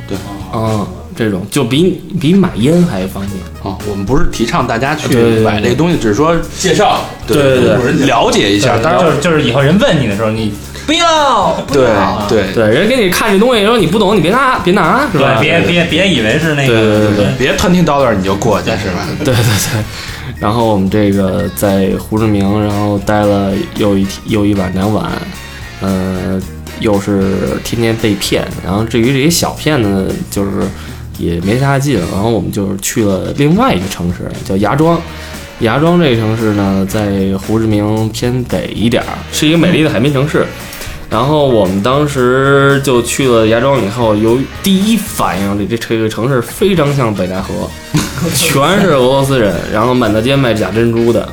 对，嗯，这种就比比买烟还方便。啊，我们不是提倡大家去买这个东西，只是说介绍，对对对有人了解一下。当然，就是就是以后人问你的时候，你不要，不对要对对，人给你看这东西，说你不懂，你别拿，别拿，是吧？对，别别别以为是那个，对对对对别 twenty dollar 你就过去是吧？对对对，然后我们这个在胡志明，然后待了又一又一晚两晚，呃，又是天天被骗。然后至于这些小骗呢，就是也没啥劲。然后我们就是去了另外一个城市，叫芽庄。芽庄这个城市呢，在胡志明偏北一点儿，是一个美丽的海滨城市。然后我们当时就去了芽庄以后，由于第一反应，这这这个城市非常像北戴河，*laughs* 全是俄罗斯人，然后满大街卖假珍珠的。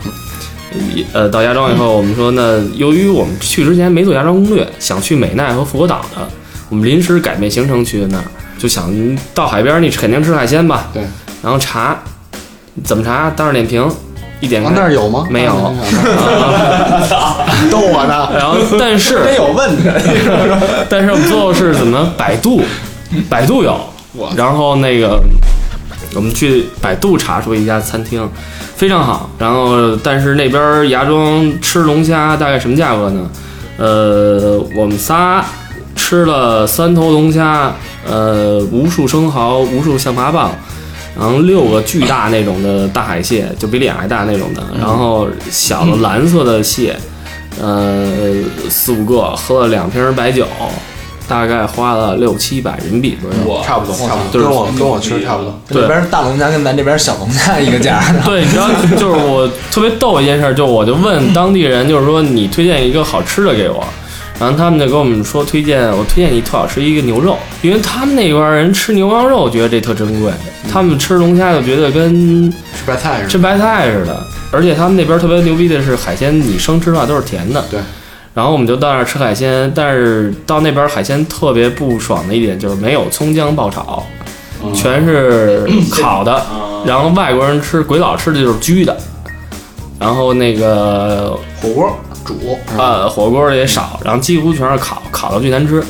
呃，到芽庄以后，我们说那由于我们去之前没做芽庄攻略，想去美奈和复活岛的，我们临时改变行程去的那儿，就想到海边你肯定吃海鲜吧？对。然后查怎么查？当着点评，一点开啊那儿有吗？没有啊 *laughs* 逗我呢。然后但是 *laughs* 真有问题。*laughs* 但是我们最后是怎么？百度，百度有，然后那个我们去百度查出一家餐厅，非常好。然后但是那边芽庄吃龙虾大概什么价格呢？呃，我们仨吃了三头龙虾，呃，无数生蚝，无数象拔蚌。然后六个巨大那种的大海蟹，就比脸还大那种的，然后小的蓝色的蟹，呃，四五个，喝了两瓶白酒，大概花了六七百人民币左右。差不多，差不多，就是跟我跟我去差不多。对那边大龙虾跟咱这边小龙虾一个价儿。对，你知道，就是我特别逗一件事，就我就问当地人，就是说你推荐一个好吃的给我，然后他们就跟我们说推荐，我推荐你特好吃一个牛肉，因为他们那边人吃牛羊肉觉得这特珍贵，他们吃龙虾就觉得跟吃白菜是吃白菜似的，而且他们那边特别牛逼的是海鲜，你生吃的话都是甜的。对。然后我们就到那儿吃海鲜，但是到那边海鲜特别不爽的一点就是没有葱姜爆炒，全是 *coughs* 烤的。然后外国人吃鬼佬吃的就是焗的，然后那个火锅煮，呃火锅也少，然后几乎全是烤，烤的最难吃。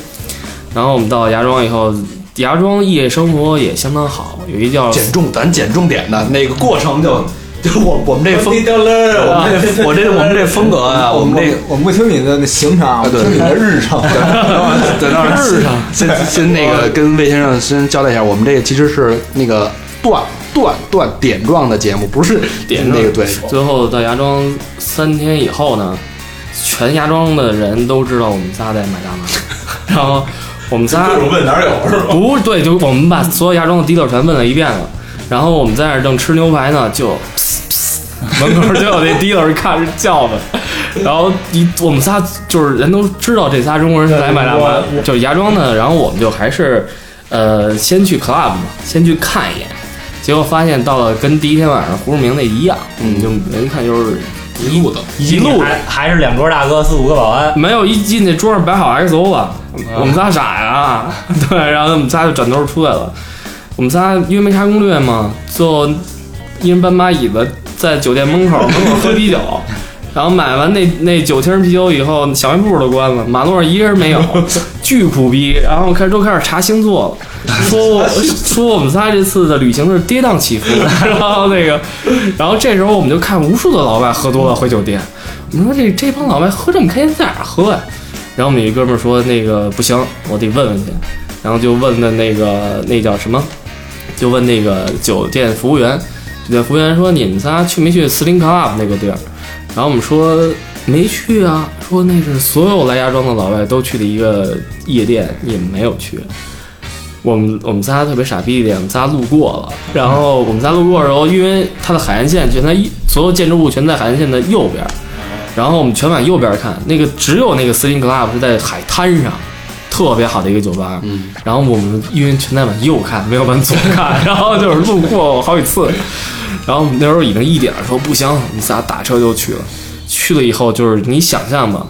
然后我们到芽庄以后，芽庄夜生活也相当好，有一叫减重，咱减重点的那个过程就就我我们这风，*laughs* 我们这我这我们这风格啊，*laughs* 我们这我们不听你的行程，我听你的日程。*laughs* 在那儿日程先先那个跟魏先生先交代一下，我们这个其实是那个段段段点状的节目，不是点那个对。最后到芽庄三天以后呢，全芽庄的人都知道我们仨在买大麻，*laughs* 然后我们仨问哪有是吧？不对，就我们把所有芽庄的 dealer 全问了一遍了，然后我们在那儿正吃牛排呢，就 *laughs* 门口就有那 dealer 看是叫的，然后一我们仨就是人都知道这仨中国人是来买大麻，就是芽庄的，然后我们就还是呃先去 club 嘛，先去看一眼，结果发现到了跟第一天晚上胡志明那一样，嗯，就人看就是一路的，一路的还还是两桌大哥，四五个保安。没有一进那桌上摆好 XO 了，我们仨傻呀，*laughs* 对，然后我们仨就转头出来了。我们仨因为没查攻略嘛，就一人搬把椅子在酒店门口门口喝啤酒，然后买完那那九瓶啤酒以后，小卖部都关了，马路上一人没有，*laughs* 巨苦逼。然后开始都开始查星座了，说我说我们仨这次的旅行是跌宕起伏，*laughs* 然后那个，然后这时候我们就看无数的老外喝多了回酒店，我们说这这帮老外喝这么开心，在哪儿喝呀？然后我们有一哥们说那个不行，我得问问去，然后就问的那个那叫什么，就问那个酒店服务员，酒店服务员说你们仨去没去 Sling Club 那个地儿？然后我们说没去啊，说那是所有来芽庄的老外都去的一个夜店，你们没有去。我们我们仨特别傻逼一点，我们仨路过了，然后我们仨路过的时候，因为它的海岸线全在一所有建筑物全在海岸线的右边，然后我们全往右边看，那个只有那个 Sling Club 是在海滩上，特别好的一个酒吧。嗯，然后我们因为全在往右看，没有往左看，*laughs* 然后就是路过好几次。然后我们那时候已经一点了，说不行，我们仨打车就去了。去了以后就是你想象吧，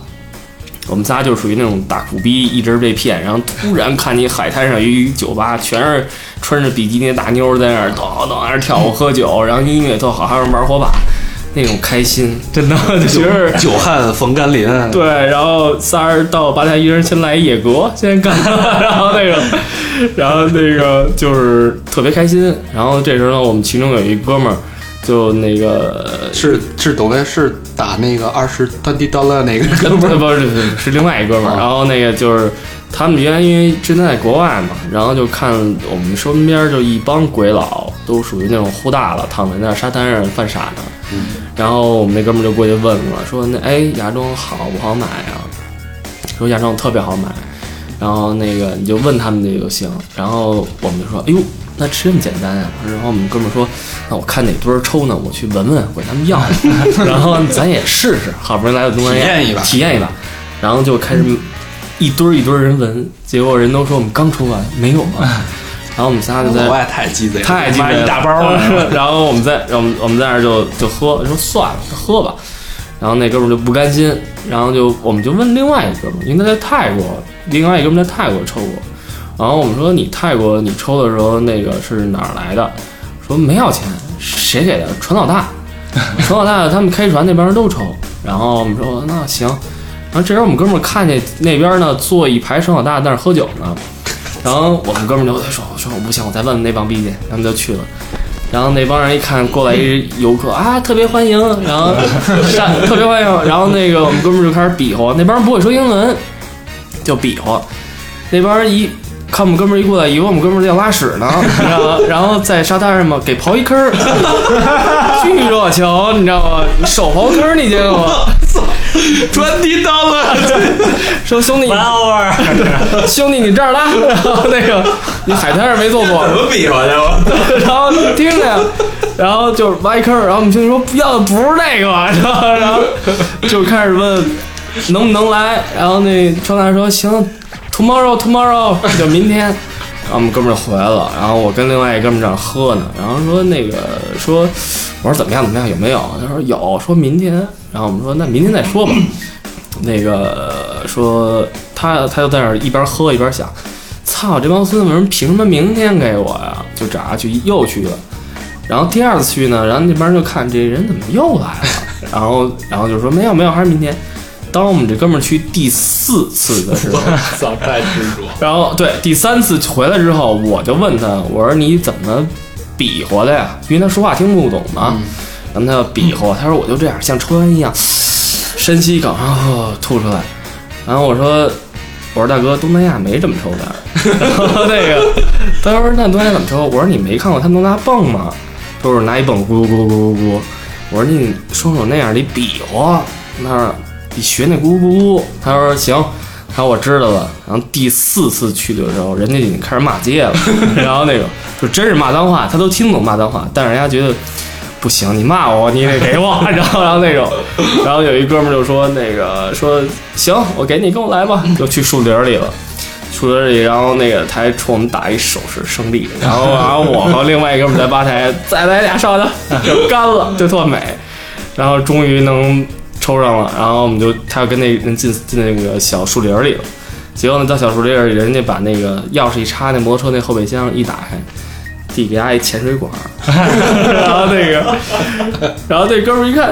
我们仨就属于那种大苦逼，一直被骗，然后突然看见海滩上有一酒吧，全是穿着比基尼的大妞在那儿咚咚在那儿跳舞喝酒，然后音乐特好，还有人玩火把，那种开心，真的 *laughs* 就觉得久旱逢甘霖。对，然后仨人到八台，一人先来一野格，*laughs* 先干，然后那个，然后那个就是特别开心。然后这时候呢，我们其中有一哥们儿，就那个是是抖音是打那个二十 twenty dollar 那个哥们儿，不是是是另外一哥们儿，然后那个就是他们原来因为之前在国外嘛，然后就看我们身边就一帮鬼佬，都属于那种呼大了，躺在那沙滩上犯傻呢。然后我们那哥们儿就过去问了，说那哎芽庄好不好买啊？说芽庄特别好买，然后那个你就问他们这就行。然后我们就说，哎呦，那吃这么简单啊？然后我们哥们儿说，那我看哪堆儿抽呢，我去闻闻，管他们要。*laughs* 然后咱也试试，好不容易来到东南亚，体验一把体验一把。然后就开始一堆儿一堆儿人闻，结果人都说我们刚抽完，没有了。然后我们仨就在老外太鸡贼了，太鸡贼一大包儿。*laughs* 然后我们在我们我们在那儿就就喝，说算了，喝吧。然后那哥们儿就不甘心，然后就我们就问另外一哥们儿，因为他在泰国，另外一哥们在泰国抽过。然后我们说你泰国你抽的时候那个是哪儿来的？说没要钱，谁给的？船老大，*laughs* 船老大他们开船那帮人都抽。然后我们说那行。然后这时候我们哥们儿看见那边呢坐一排船老大在那儿喝酒呢，然后我们哥们儿就说说我不行，我再问问那帮逼去，他们就去了。然后那帮人一看过来一游客啊，特别欢迎，然后上特别欢迎，然后那个我们哥们儿就开始比划，那帮人不会说英文，就比划，那帮人一看我们哥们儿一过来，以为我们哥们儿要拉屎呢，然后然后在沙滩上嘛给刨一坑儿，巨热情，你知道吗？手刨坑儿你见过吗？*laughs* twenty dollar，*laughs* 说兄弟 one hour，*laughs* 兄弟你这儿来，然后那个你海滩上没坐过，怎么比划去？我然后听着，然后就是挖一坑，然后我们兄弟说要的不是那个，然后然后就开始问能不能来，然后那窗台说行，tomorrow tomorrow 就明天，然后我们哥们儿就回来了，然后我跟另外一哥们儿正喝呢，然后说那个说我说怎么样怎么样有没有？他说有，说明天，然后我们说那明天再说吧，那个说他他就在那儿一边喝一边想。操，这帮孙子们凭什么明天给我呀？就找他去，又去了。然后第二次去呢，然后那边就看这人怎么又来了，然后然后就说没有没有，还是明天。当我们这哥们儿去第四次的时候，*laughs* 早，太执着。然后对第三次回来之后，我就问他，我说你怎么比划的呀？因为他说话听不懂嘛，然后他要比划，他说我就这样，像抽烟一样，深吸一口，然后吐出来。然后我说我说大哥，东南亚没这么抽的。*laughs* 然后那个他说那东南亚怎么抽？我说你没看过他们都拿泵吗？都是拿一泵咕噜咕噜咕噜咕。我说你双手那样得比划，他说你学那咕咕咕噜。他说行。他说我知道了。然后第四次去的时候，人家已经开始骂街了，*laughs* 然后那个就真是骂脏话，他都听不懂骂脏话，但是人家觉得不行，你骂我，你得给我，*laughs* 然后然后那种，然后有一哥们儿就说那个说行，我给你，跟我来吧，就去树林里了。树林里，然后那个他还冲我们打一手势胜利，然后然后我和另外一哥们在吧台再来俩烧的，就干了，就特美。然后终于能抽上了，然后我们就他要跟那人进进那个小树林里了。结果呢，到小树林里，人家把那个钥匙一插，那摩托车那后备箱一打开，递给他一潜水管，*laughs* 然后那个，然后那哥们一看，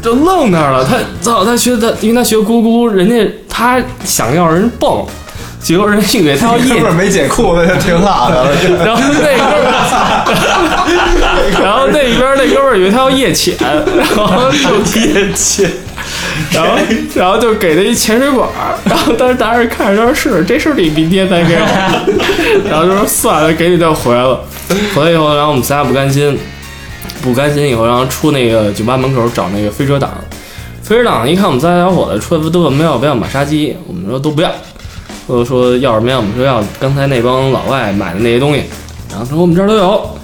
就愣那儿了。他操，他学他，因为他学咕咕，人家他想要人蹦，结果人家以为他要夜哥们儿没解裤子就挺好的。*laughs* 然后那哥们儿，*laughs* 然后那边那哥们儿以为他要夜潜，然后就 *laughs* 夜潜，然后然后就给他一潜水管儿，然后当时大家看着说是这是你明天才给我，然后就说算了，给你就回来了。回来以后，然后我们仨不甘心，不甘心以后，然后出那个酒吧门口找那个飞车党，飞车党一看我们仨小伙子说都问没有不要马杀鸡，我们说都不要。我说要什么呀？我们说要刚才那帮老外买的那些东西，然后说我们这儿都有，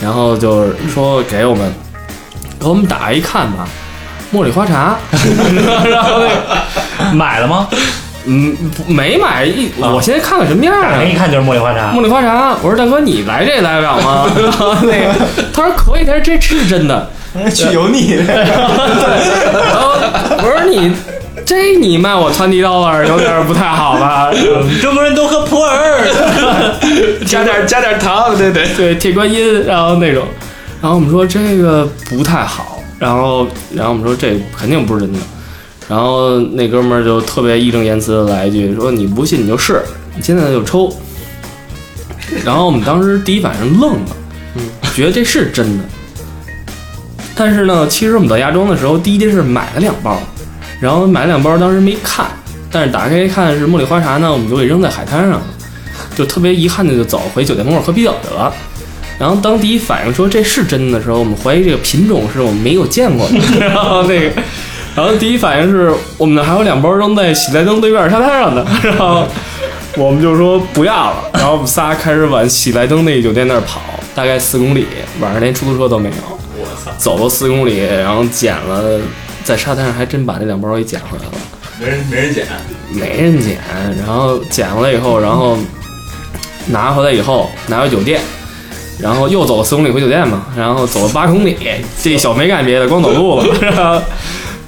然后就是说给我们，给我们打开一看吧，茉莉花茶，然后那个买了吗？嗯没买一，我现在看看什么样啊？一看就是茉莉花茶茉。莉花茶，我说大哥你来这来不了吗？然后那个他说可以，他说这是真的，*laughs* 去油腻，*laughs* 对，然后我说你这你卖我传递到了，有点不太好吧？*laughs* 中国人都喝普洱，*laughs* 加点加点糖，对对。对，铁观音，然后那种，然后我们说这个不太好，然后然后我们说这肯定不是真的，然后那哥们儿就特别义正言辞的来一句说你不信你就试，你现在就抽，然后我们当时第一反应愣了，嗯，觉得这是真的，但是呢，其实我们到芽庄的时候，第一件事买了两包，然后买了两包，当时没看，但是打开一看是茉莉花茶呢，我们就给扔在海滩上了，就特别遗憾的就走回酒店门口喝啤酒去了。然后当第一反应说这是真的时候，我们怀疑这个品种是我们没有见过的。*laughs* 然后那个，然后第一反应是我们还有两包扔在喜来登对面沙滩上的，*laughs* 然后我们就说不要了。然后我们仨开始往喜来登那个酒店那儿跑，大概四公里，晚上连出租车都没有。我操，走了四公里，然后捡了，在沙滩上还真把这两包给捡回来了。没人没人捡，没人捡，然后捡回来以后，然后拿回来以后拿回酒店，然后又走了四公里回酒店嘛，然后走了八公里，这一宿没干别的，光走路了。*laughs* 然后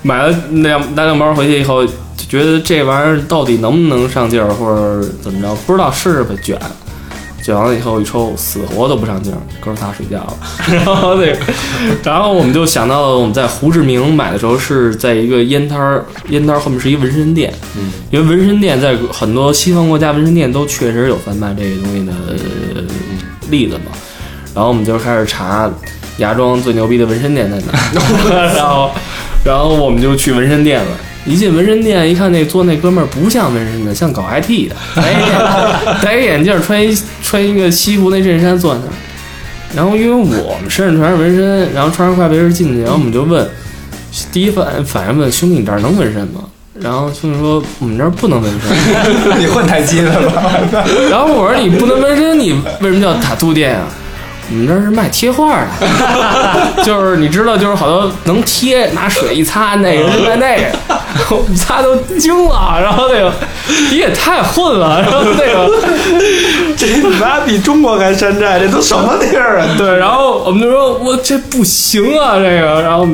买了那两那两包回去以后，就觉得这玩意儿到底能不能上劲儿，或者怎么着，不知道试试呗，卷。卷完了以后一抽，死活都不上劲儿，哥仨睡觉了。*laughs* 然后那个，然后我们就想到了我们在胡志明买的时候是在一个烟摊儿，烟摊儿后面是一纹身店，嗯，因为纹身店在很多西方国家纹身店都确实有贩卖这个东西的呃例子嘛。然后我们就开始查芽庄最牛逼的纹身店在哪，*laughs* 然后然后我们就去纹身店了。一进纹身店，一看那做那哥们儿不像纹身的，像搞 IT 的，戴一眼戴一眼镜，穿一穿一个西服那衬衫坐那儿。然后因为我们身上全是纹身，然后穿着快别人进去，然后我们就问第一反反应问兄弟你这儿能纹身吗？然后兄弟说我们这儿不能纹身。*laughs* 你换台机了吧？然后我说你不能纹身，你为什么叫塔兔店啊？我们这儿是卖贴画的，*laughs* 就是你知道，就是好多能贴，拿水一擦，那个是卖那个，我们仨都惊了。然后那个你也太混了，然后那个 *laughs* 这你妈比中国还山寨，这都什么地儿啊？*laughs* 对，然后我们就说我这不行啊，这个，然后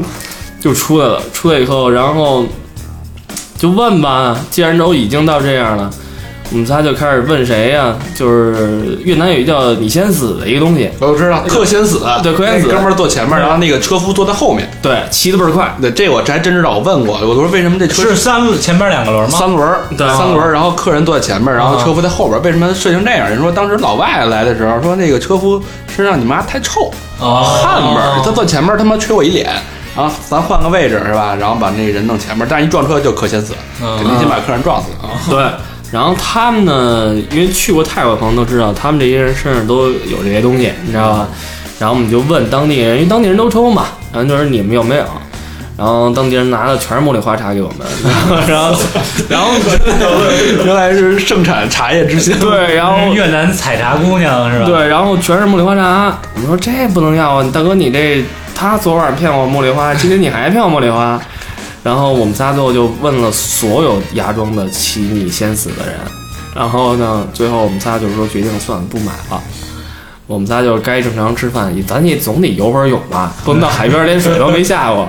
就出来了。出来以后，然后就问吧，既然都已经到这样了。我们仨就开始问谁呀、就是越南有一叫“你先死”的一个东西，我知道克先死，对克先死那哥们儿坐前面，然后那个车夫坐在后面。对，骑得倍儿快。对，这我这还真知道，我问过，我说为什么这车是三前边两个轮吗？三轮儿，对三轮儿，然后客人坐在前面，然后车夫在后边，为什么设成这样？人说当时老外来的时候，说那个车夫身上你妈太臭，哦汗味儿，他坐前面他妈吹我一脸。然后咱换个位置是吧？然后把那人弄前面，但是一撞车就可先死，肯定先把客人撞死啊！对，然后他们呢，因为去过泰国的朋友都知道，他们这些人身上都有这些东西，你知道吧？然后我们就问当地人，因为当地人都抽嘛，然后就说你们有没有？然后当地人拿的全是茉莉花茶给我们，*laughs* 然后然后 *laughs* 原来是盛产茶叶之乡。对，然后越南采茶姑娘是吧？对，然后全是茉莉花茶。我们说这不能要啊，大哥你这他昨晚骗我茉莉花，今天你还骗我茉莉花。然后我们仨最后就问了所有芽庄的起你先死的人，然后呢，最后我们仨就是说决定算了，不买了。我们仨就该正常吃饭，咱也总得游会泳吧，不能到海边连水都没下过。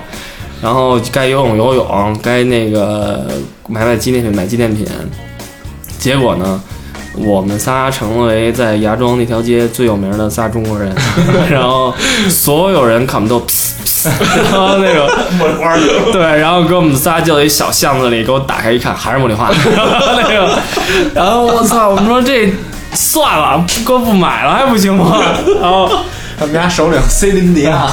然后该游泳游泳，该那个买买纪念品买纪念品。结果呢，我们仨成为在芽庄那条街最有名的仨中国人，*laughs* 然后所有人看我们都，然后那个茉莉花，对，然后给我们仨叫到一小巷子里，给我打开一看，还是茉莉花，*laughs* 然后那个，然后我操，我们说这算了，哥不买了还不行吗？然后。*laughs* 他们家首领 C 林迪亚，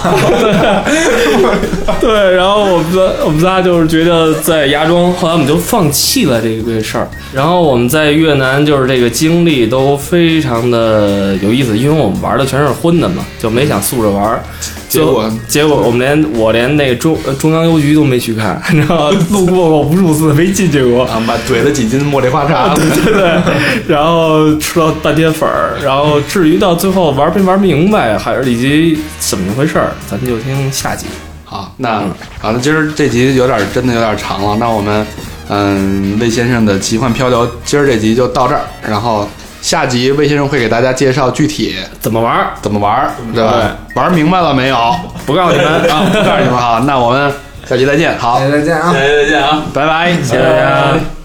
对，然后我们仨我们仨就是觉得在芽庄，后来我们就放弃了这个这个事儿。然后我们在越南就是这个经历都非常的有意思，因为我们玩的全是荤的嘛，就没想素着玩儿。结果结果我们连我连那个中呃中央邮局都没去看，你知道吗？路过过无数次，没进去过。啊，妈怼了几斤茉莉花茶，对对，*laughs* 然后吃了半天粉儿，然后至于到最后玩没玩明白，还是以及怎么回事儿，咱就听下集。好，那好，那今儿这集有点真的有点长了，那我们嗯魏先生的奇幻漂流，今儿这集就到这儿，然后下集魏先生会给大家介绍具体怎么玩儿？怎么玩儿，对吧？玩明白了没有？不告诉你们 *laughs* 啊，不告诉你们哈，那我们下期再见，好，再见啊！再见啊！拜拜，谢谢大家。